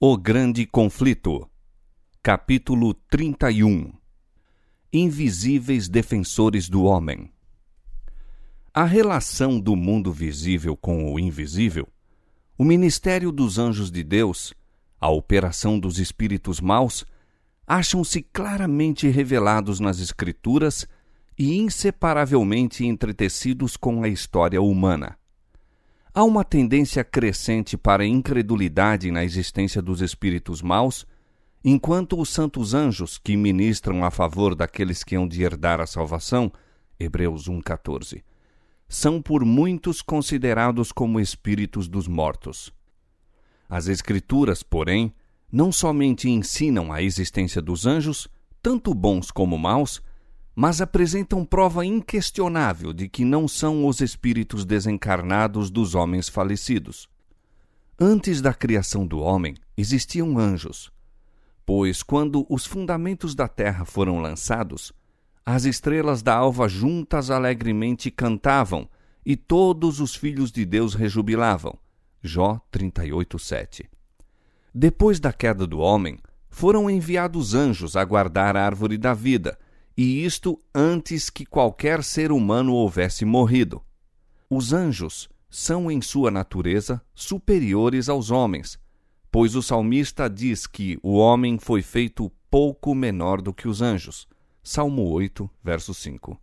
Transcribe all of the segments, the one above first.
O Grande Conflito, capítulo 31 Invisíveis Defensores do Homem. A relação do mundo visível com o invisível, o ministério dos anjos de Deus, a operação dos espíritos maus, acham-se claramente revelados nas Escrituras e inseparavelmente entretecidos com a história humana. Há uma tendência crescente para incredulidade na existência dos espíritos maus, enquanto os santos anjos que ministram a favor daqueles que hão de herdar a salvação, Hebreus 1:14, são por muitos considerados como espíritos dos mortos. As escrituras, porém, não somente ensinam a existência dos anjos, tanto bons como maus, mas apresentam prova inquestionável de que não são os espíritos desencarnados dos homens falecidos. Antes da criação do homem, existiam anjos, pois quando os fundamentos da terra foram lançados, as estrelas da alva juntas alegremente cantavam e todos os filhos de Deus rejubilavam. Jó 38:7. Depois da queda do homem, foram enviados anjos a guardar a árvore da vida, e isto antes que qualquer ser humano houvesse morrido. Os anjos são, em sua natureza, superiores aos homens, pois o salmista diz que o homem foi feito pouco menor do que os anjos. Salmo 8, verso 5.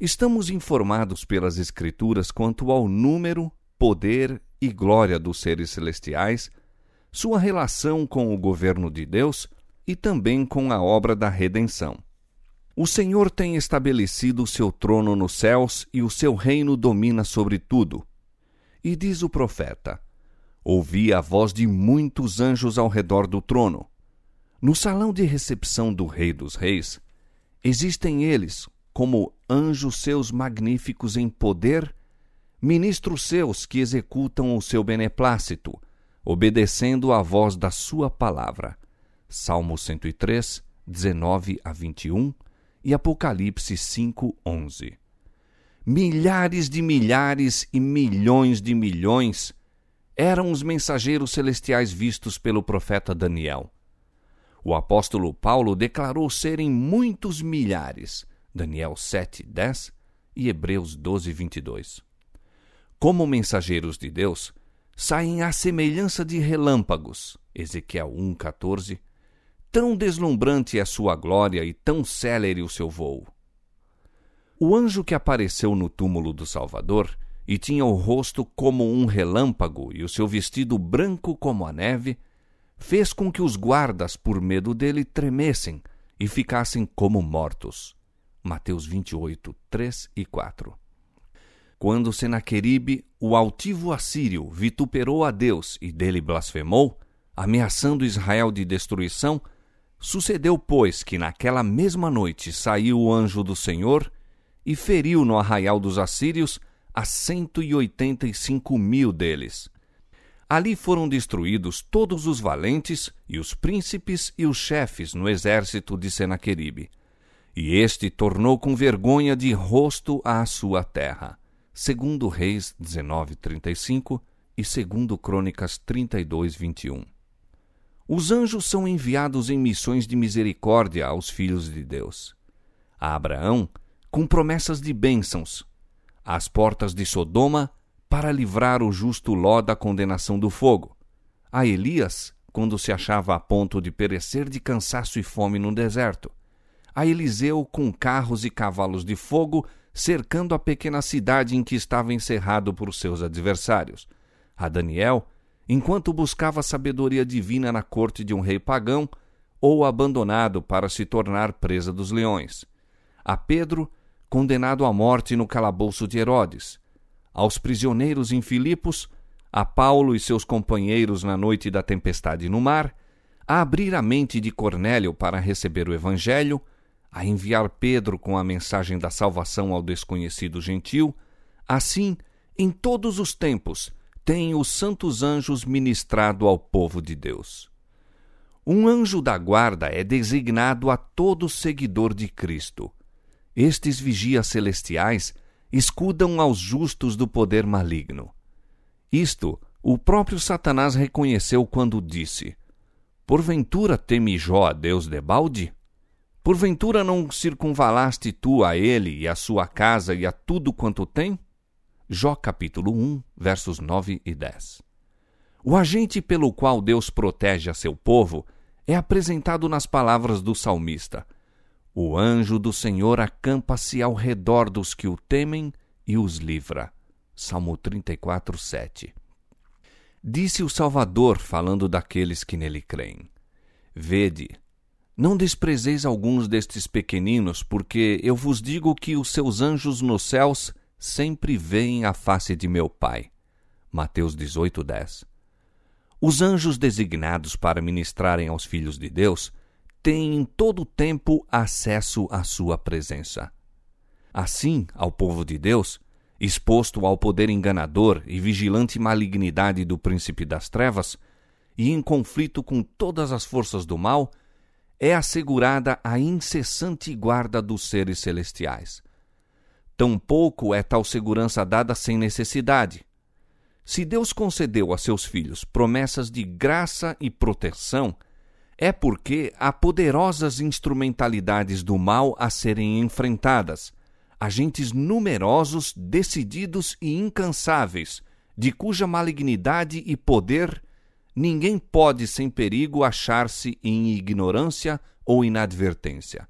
Estamos informados pelas Escrituras quanto ao número, poder e glória dos seres celestiais, sua relação com o governo de Deus e também com a obra da redenção. O Senhor tem estabelecido o seu trono nos céus e o seu reino domina sobre tudo. E diz o profeta: Ouvi a voz de muitos anjos ao redor do trono. No salão de recepção do Rei dos Reis, existem eles, como anjos seus magníficos em poder, ministros seus que executam o seu beneplácito, obedecendo à voz da sua palavra. Salmo 103, 19 a 21 e Apocalipse 5:11. Milhares de milhares e milhões de milhões eram os mensageiros celestiais vistos pelo profeta Daniel. O apóstolo Paulo declarou serem muitos milhares, Daniel 7:10 e Hebreus 12:22. Como mensageiros de Deus, saem à semelhança de relâmpagos, Ezequiel 1:14 Tão deslumbrante é sua glória e tão célere o seu voo. O anjo que apareceu no túmulo do Salvador e tinha o rosto como um relâmpago e o seu vestido branco como a neve, fez com que os guardas, por medo dele, tremessem e ficassem como mortos. Mateus 28, 3 e 4. Quando Senaqueribe, o altivo assírio, vituperou a Deus e dele blasfemou, ameaçando Israel de destruição, Sucedeu, pois, que naquela mesma noite saiu o anjo do Senhor e feriu no arraial dos assírios a cento e oitenta e cinco mil deles. Ali foram destruídos todos os valentes e os príncipes e os chefes no exército de Senaqueribe. E este tornou com vergonha de rosto à sua terra. Segundo Reis 19:35 e segundo Crônicas 32:21. Os anjos são enviados em missões de misericórdia aos filhos de Deus. A Abraão, com promessas de bênçãos, às portas de Sodoma, para livrar o justo Ló da condenação do fogo. A Elias, quando se achava a ponto de perecer de cansaço e fome no deserto. A Eliseu, com carros e cavalos de fogo, cercando a pequena cidade em que estava encerrado por seus adversários. A Daniel, enquanto buscava sabedoria divina na corte de um rei pagão ou abandonado para se tornar presa dos leões. A Pedro, condenado à morte no calabouço de Herodes. Aos prisioneiros em Filipos, a Paulo e seus companheiros na noite da tempestade no mar, a abrir a mente de Cornélio para receber o Evangelho, a enviar Pedro com a mensagem da salvação ao desconhecido gentil, assim, em todos os tempos, têm os santos anjos ministrado ao povo de Deus. Um anjo da guarda é designado a todo seguidor de Cristo. Estes vigias celestiais escudam aos justos do poder maligno. Isto O próprio Satanás reconheceu quando disse: Porventura teme Jó a Deus debalde? Porventura não circunvalaste tu a ele e a sua casa e a tudo quanto tem? Jó capítulo 1, versos 9 e 10. O agente pelo qual Deus protege a seu povo é apresentado nas palavras do salmista: O anjo do Senhor acampa-se ao redor dos que o temem e os livra. Salmo 34, 7. Disse o Salvador, falando daqueles que nele creem: Vede, não desprezeis alguns destes pequeninos, porque eu vos digo que os seus anjos nos céus sempre veem a face de meu Pai. Mateus 18, 10. Os anjos designados para ministrarem aos filhos de Deus têm em todo o tempo acesso à sua presença. Assim, ao povo de Deus, exposto ao poder enganador e vigilante malignidade do príncipe das trevas, e em conflito com todas as forças do mal, é assegurada a incessante guarda dos seres celestiais. Tampouco é tal segurança dada sem necessidade. Se Deus concedeu a seus filhos promessas de graça e proteção, é porque há poderosas instrumentalidades do mal a serem enfrentadas, agentes numerosos, decididos e incansáveis, de cuja malignidade e poder ninguém pode sem perigo achar-se em ignorância ou inadvertência.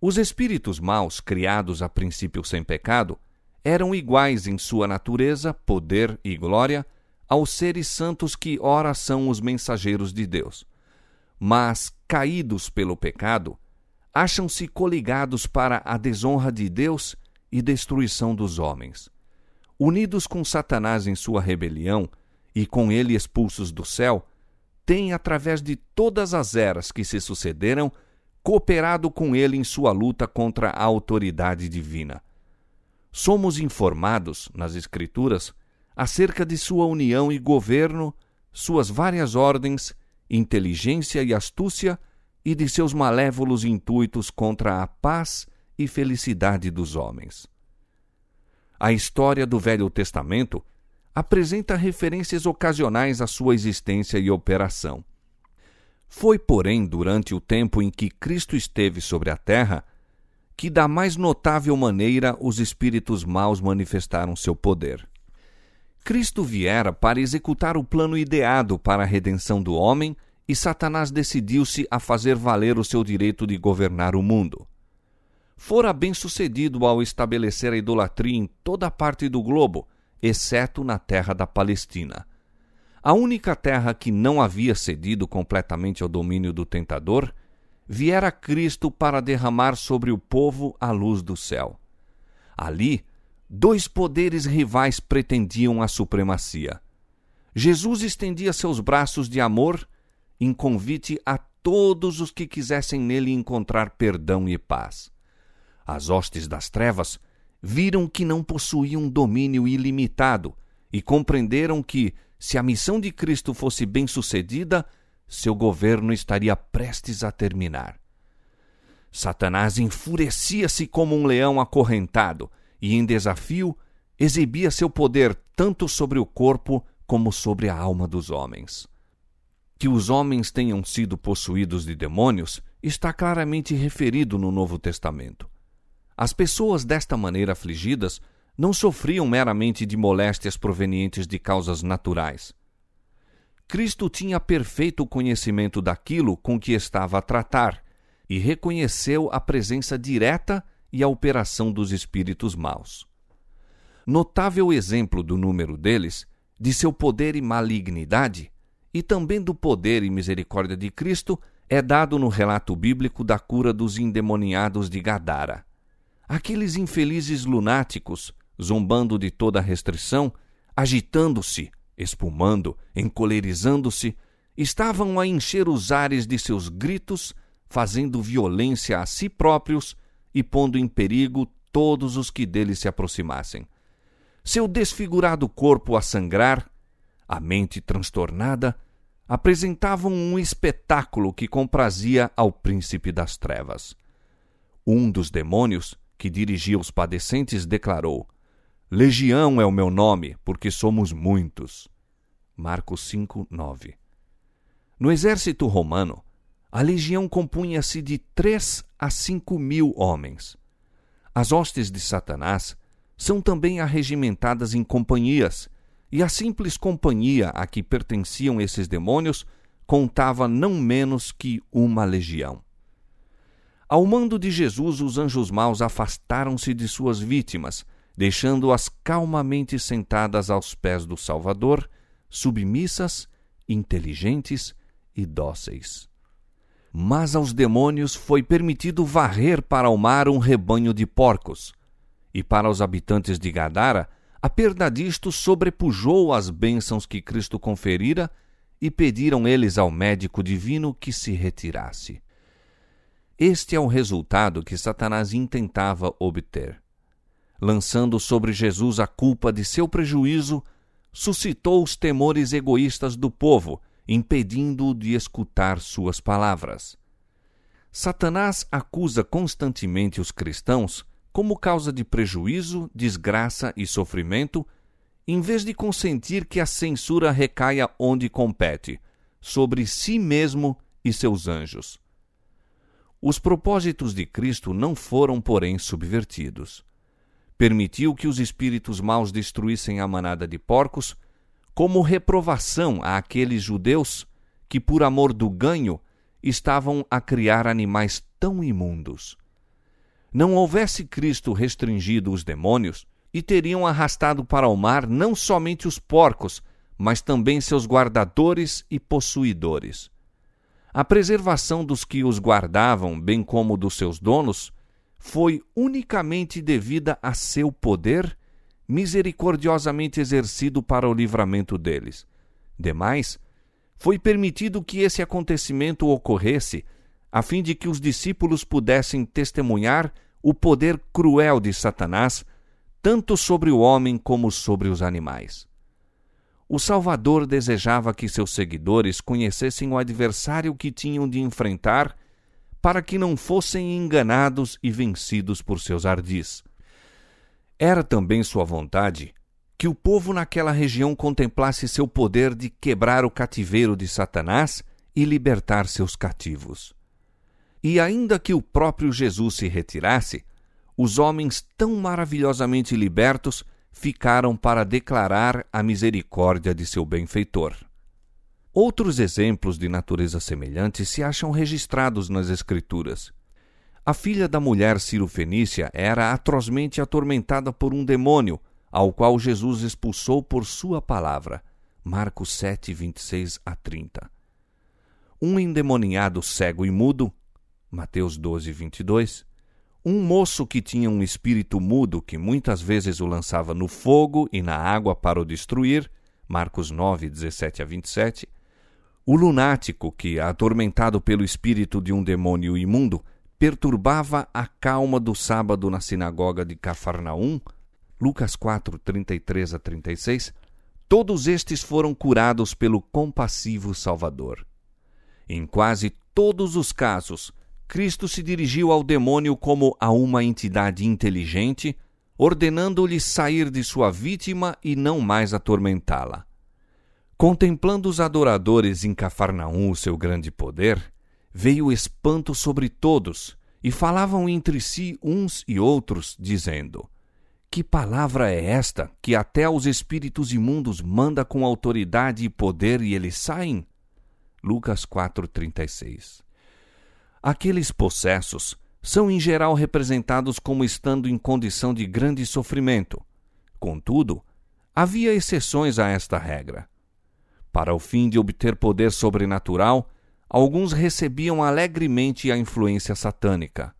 Os espíritos maus, criados a princípio sem pecado, eram iguais em sua natureza, poder e glória aos seres santos que ora são os mensageiros de Deus. Mas, caídos pelo pecado, acham-se coligados para a desonra de Deus e destruição dos homens. Unidos com Satanás em sua rebelião, e com ele expulsos do céu, têm, através de todas as eras que se sucederam, cooperado com ele em sua luta contra a autoridade divina. Somos informados, nas Escrituras, acerca de sua união e governo, suas várias ordens, inteligência e astúcia, e de seus malévolos intuitos contra a paz e felicidade dos homens. A história do Velho Testamento apresenta referências ocasionais à sua existência e operação. Foi, porém, durante o tempo em que Cristo esteve sobre a terra que, da mais notável maneira, os espíritos maus manifestaram seu poder. Cristo viera para executar o plano ideado para a redenção do homem e Satanás decidiu-se a fazer valer o seu direito de governar o mundo. Fora bem sucedido ao estabelecer a idolatria em toda a parte do globo exceto na terra da Palestina. A única terra que não havia cedido completamente ao domínio do tentador, viera Cristo para derramar sobre o povo a luz do céu. Ali, dois poderes rivais pretendiam a supremacia. Jesus estendia seus braços de amor em convite a todos os que quisessem nele encontrar perdão e paz. As hostes das trevas viram que não possuíam domínio ilimitado e compreenderam que, se a missão de Cristo fosse bem sucedida, seu governo estaria prestes a terminar. Satanás enfurecia-se como um leão acorrentado e, em desafio, exibia seu poder tanto sobre o corpo como sobre a alma dos homens. Que os homens tenham sido possuídos de demônios está claramente referido no Novo Testamento. As pessoas desta maneira afligidas não sofriam meramente de moléstias provenientes de causas naturais. Cristo tinha perfeito conhecimento daquilo com que estava a tratar e reconheceu a presença direta e a operação dos espíritos maus. Notável exemplo do número deles, de seu poder e malignidade, e também do poder e misericórdia de Cristo, é dado no relato bíblico da cura dos endemoniados de Gadara. Aqueles infelizes lunáticos, zombando de toda restrição, agitando-se, espumando, encolerizando-se, estavam a encher os ares de seus gritos, fazendo violência a si próprios e pondo em perigo todos os que deles se aproximassem. Seu desfigurado corpo a sangrar, a mente transtornada, apresentavam um espetáculo que comprazia ao príncipe das trevas. Um dos demônios, que dirigia os padecentes, declarou: Legião é o meu nome, porque somos muitos. Marcos 5, 9. No exército romano, a legião compunha-se de três a cinco mil homens. As hostes de Satanás são também arregimentadas em companhias, e a simples companhia a que pertenciam esses demônios contava não menos que uma legião. Ao mando de Jesus, os anjos maus afastaram-se de suas vítimas, deixando-as calmamente sentadas aos pés do Salvador, submissas, inteligentes e dóceis. Mas aos demônios foi permitido varrer para o mar um rebanho de porcos. E para os habitantes de Gadara, a perda disto sobrepujou as bênçãos que Cristo conferira e pediram eles ao médico divino que se retirasse. Este é o resultado que Satanás intentava obter. Lançando sobre Jesus a culpa de seu prejuízo, suscitou os temores egoístas do povo impedindo-o de escutar suas palavras. Satanás acusa constantemente os cristãos como causa de prejuízo, desgraça e sofrimento, em vez de consentir que a censura recaia onde compete, sobre si mesmo e seus anjos. Os propósitos de Cristo não foram, porém, subvertidos. Permitiu que os espíritos maus destruíssem a manada de porcos como reprovação àqueles judeus que, por amor do ganho, estavam a criar animais tão imundos. Não houvesse Cristo restringido os demônios, e teriam arrastado para o mar não somente os porcos, mas também seus guardadores e possuidores. A preservação dos que os guardavam, bem como dos seus donos, foi unicamente devida a seu poder misericordiosamente exercido para o livramento deles. Demais, foi permitido que esse acontecimento ocorresse, a fim de que os discípulos pudessem testemunhar o poder cruel de Satanás, tanto sobre o homem como sobre os animais. O Salvador desejava que seus seguidores conhecessem o adversário que tinham de enfrentar, para que não fossem enganados e vencidos por seus ardis. Era também sua vontade que o povo naquela região contemplasse seu poder de quebrar o cativeiro de Satanás e libertar seus cativos. E ainda que o próprio Jesus se retirasse, os homens tão maravilhosamente libertos ficaram para declarar a misericórdia de seu benfeitor. Outros exemplos de natureza semelhante se acham registrados nas Escrituras. A filha da mulher Ciro-Fenícia era atrozmente atormentada por um demônio, ao qual Jesus expulsou por sua palavra. Marcos 7, 26 a 30. Um endemoniado cego e mudo. Mateus 12, 22. Um moço que tinha um espírito mudo que muitas vezes o lançava no fogo e na água para o destruir. Marcos 9, 17 a 27. O lunático que, atormentado pelo espírito de um demônio imundo, perturbava a calma do sábado na sinagoga de Cafarnaum, Lucas 4, 33 a 36, todos estes foram curados pelo compassivo Salvador. Em quase todos os casos, Cristo se dirigiu ao demônio como a uma entidade inteligente, ordenando-lhe sair de sua vítima e não mais atormentá-la. Contemplando os adoradores em Cafarnaum o seu grande poder, veio espanto sobre todos, e falavam entre si uns e outros, dizendo: Que palavra é esta que até os espíritos imundos manda com autoridade e poder e eles saem? Lucas 4:36. Aqueles possessos são em geral representados como estando em condição de grande sofrimento. Contudo, havia exceções a esta regra. Para o fim de obter poder sobrenatural, alguns recebiam alegremente a influência satânica.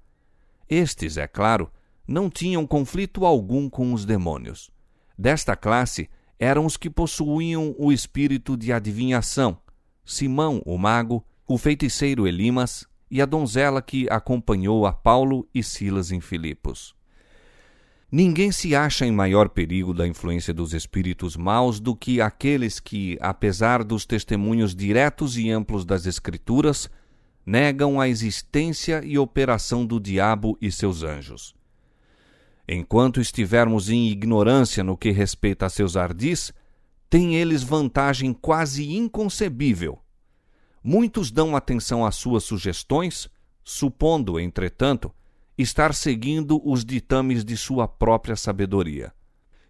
Estes, é claro, não tinham conflito algum com os demônios. Desta classe eram os que possuíam o espírito de adivinhação, Simão, o mago, o feiticeiro Elimas e a donzela que acompanhou a Paulo e Silas em Filipos. Ninguém se acha em maior perigo da influência dos espíritos maus do que aqueles que, apesar dos testemunhos diretos e amplos das Escrituras, negam a existência e operação do diabo e seus anjos. Enquanto estivermos em ignorância no que respeita a seus ardis, têm eles vantagem quase inconcebível. Muitos dão atenção às suas sugestões, supondo, entretanto, estar seguindo os ditames de sua própria sabedoria.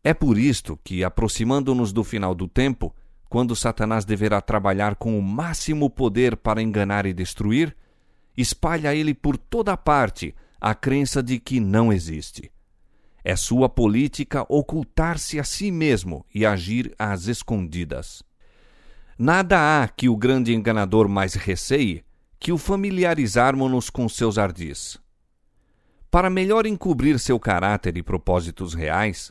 É por isto que, aproximando-nos do final do tempo, quando Satanás deverá trabalhar com o máximo poder para enganar e destruir, espalha ele por toda parte a crença de que não existe. É sua política ocultar-se a si mesmo e agir às escondidas. Nada há que o grande enganador mais receie que o familiarizarmos-nos com seus ardis. Para melhor encobrir seu caráter e propósitos reais,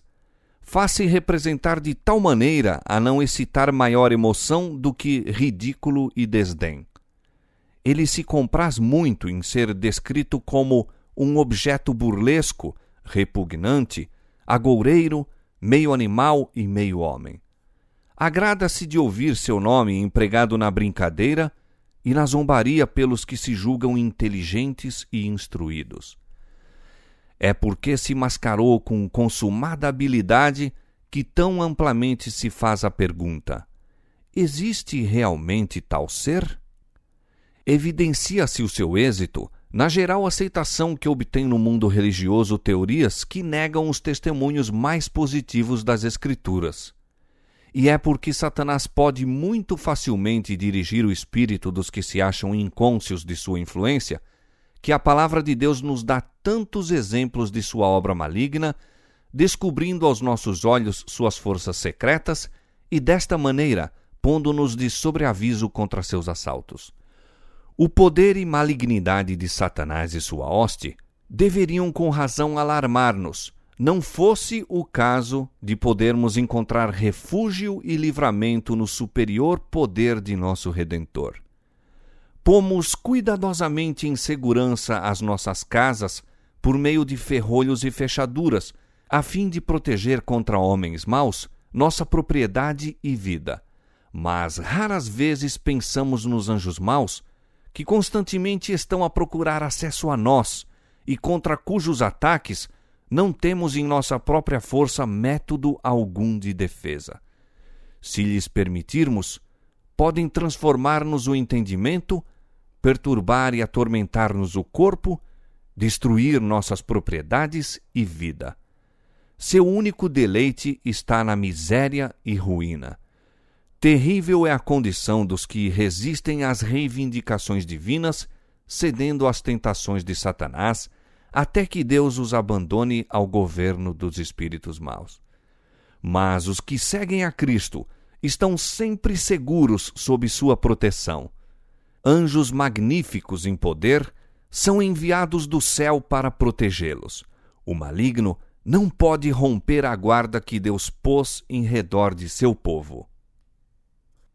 faz-se representar de tal maneira a não excitar maior emoção do que ridículo e desdém. Ele se compraz muito em ser descrito como um objeto burlesco, repugnante, agoureiro, meio animal e meio homem. Agrada-se de ouvir seu nome empregado na brincadeira e na zombaria pelos que se julgam inteligentes e instruídos. É porque se mascarou com consumada habilidade que tão amplamente se faz a pergunta: existe realmente tal ser? Evidencia-se o seu êxito na geral aceitação que obtém no mundo religioso teorias que negam os testemunhos mais positivos das Escrituras. E é porque Satanás pode muito facilmente dirigir o espírito dos que se acham incônscios de sua influência que a palavra de Deus nos dá tantos exemplos de sua obra maligna, descobrindo aos nossos olhos suas forças secretas e, desta maneira, pondo-nos de sobreaviso contra seus assaltos. O poder e malignidade de Satanás e sua hoste deveriam com razão alarmar-nos, não fosse o caso de podermos encontrar refúgio e livramento no superior poder de nosso Redentor pomos cuidadosamente em segurança as nossas casas por meio de ferrolhos e fechaduras, a fim de proteger contra homens maus nossa propriedade e vida. Mas raras vezes pensamos nos anjos maus, que constantemente estão a procurar acesso a nós e contra cujos ataques não temos em nossa própria força método algum de defesa. Se lhes permitirmos, podem transformar-nos o entendimento perturbar e atormentar-nos o corpo, destruir nossas propriedades e vida. Seu único deleite está na miséria e ruína. Terrível é a condição dos que resistem às reivindicações divinas, cedendo às tentações de Satanás, até que Deus os abandone ao governo dos espíritos maus. Mas os que seguem a Cristo estão sempre seguros sob sua proteção anjos magníficos em poder são enviados do céu para protegê-los. O maligno não pode romper a guarda que Deus pôs em redor de seu povo.